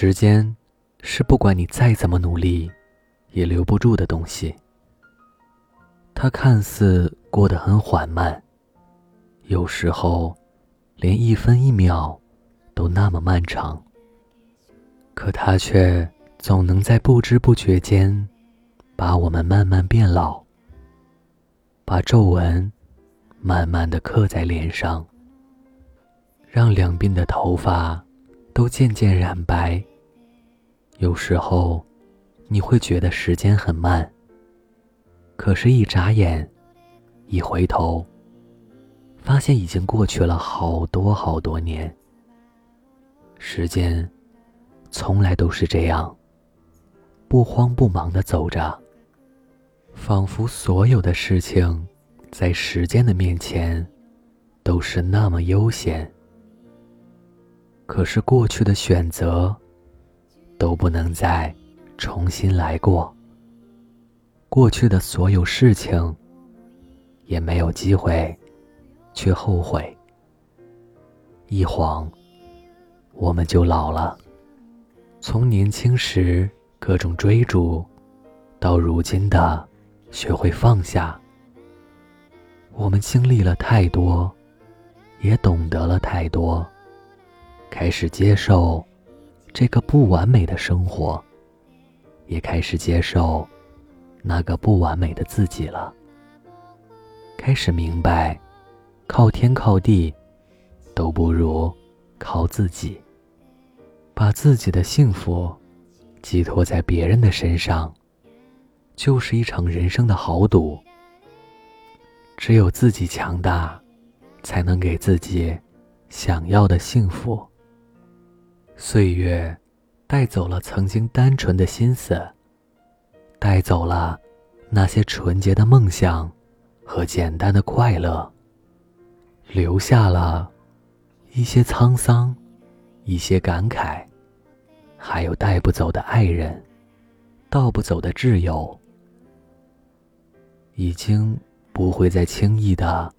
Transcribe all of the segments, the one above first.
时间是不管你再怎么努力，也留不住的东西。它看似过得很缓慢，有时候连一分一秒都那么漫长。可它却总能在不知不觉间，把我们慢慢变老，把皱纹慢慢的刻在脸上，让两鬓的头发都渐渐染白。有时候，你会觉得时间很慢。可是，一眨眼，一回头，发现已经过去了好多好多年。时间，从来都是这样，不慌不忙的走着，仿佛所有的事情，在时间的面前，都是那么悠闲。可是，过去的选择，都不能再重新来过。过去的所有事情，也没有机会去后悔。一晃，我们就老了。从年轻时各种追逐，到如今的学会放下，我们经历了太多，也懂得了太多，开始接受这个不完美的生活，也开始接受。那个不完美的自己了。开始明白，靠天靠地，都不如靠自己。把自己的幸福寄托在别人的身上，就是一场人生的豪赌。只有自己强大，才能给自己想要的幸福。岁月带走了曾经单纯的心思。带走了那些纯洁的梦想和简单的快乐，留下了一些沧桑，一些感慨，还有带不走的爱人，盗不走的挚友，已经不会再轻易的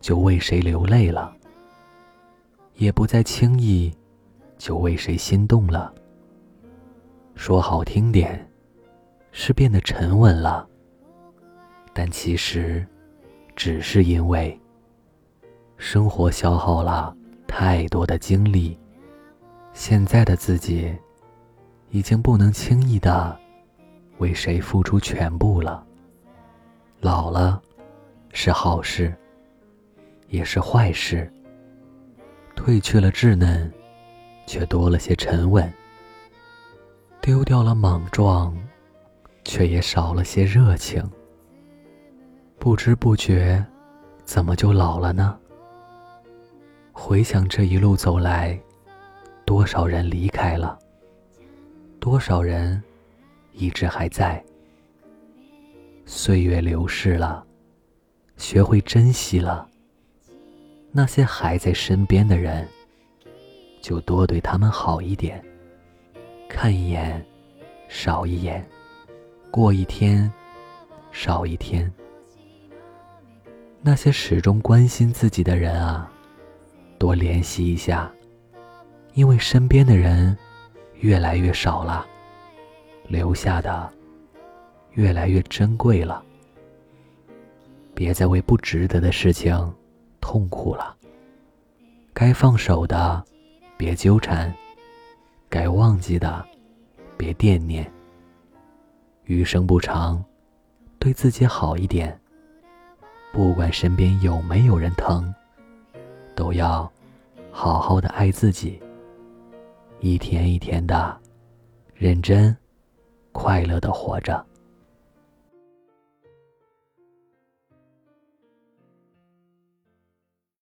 就为谁流泪了，也不再轻易就为谁心动了。说好听点。是变得沉稳了，但其实，只是因为生活消耗了太多的精力。现在的自己，已经不能轻易的为谁付出全部了。老了，是好事，也是坏事。褪去了稚嫩，却多了些沉稳。丢掉了莽撞。却也少了些热情。不知不觉，怎么就老了呢？回想这一路走来，多少人离开了，多少人一直还在。岁月流逝了，学会珍惜了。那些还在身边的人，就多对他们好一点，看一眼，少一眼。过一天，少一天。那些始终关心自己的人啊，多联系一下，因为身边的人越来越少了，留下的越来越珍贵了。别再为不值得的事情痛苦了，该放手的别纠缠，该忘记的别惦念。余生不长，对自己好一点。不管身边有没有人疼，都要好好的爱自己。一天一天的，认真、快乐的活着。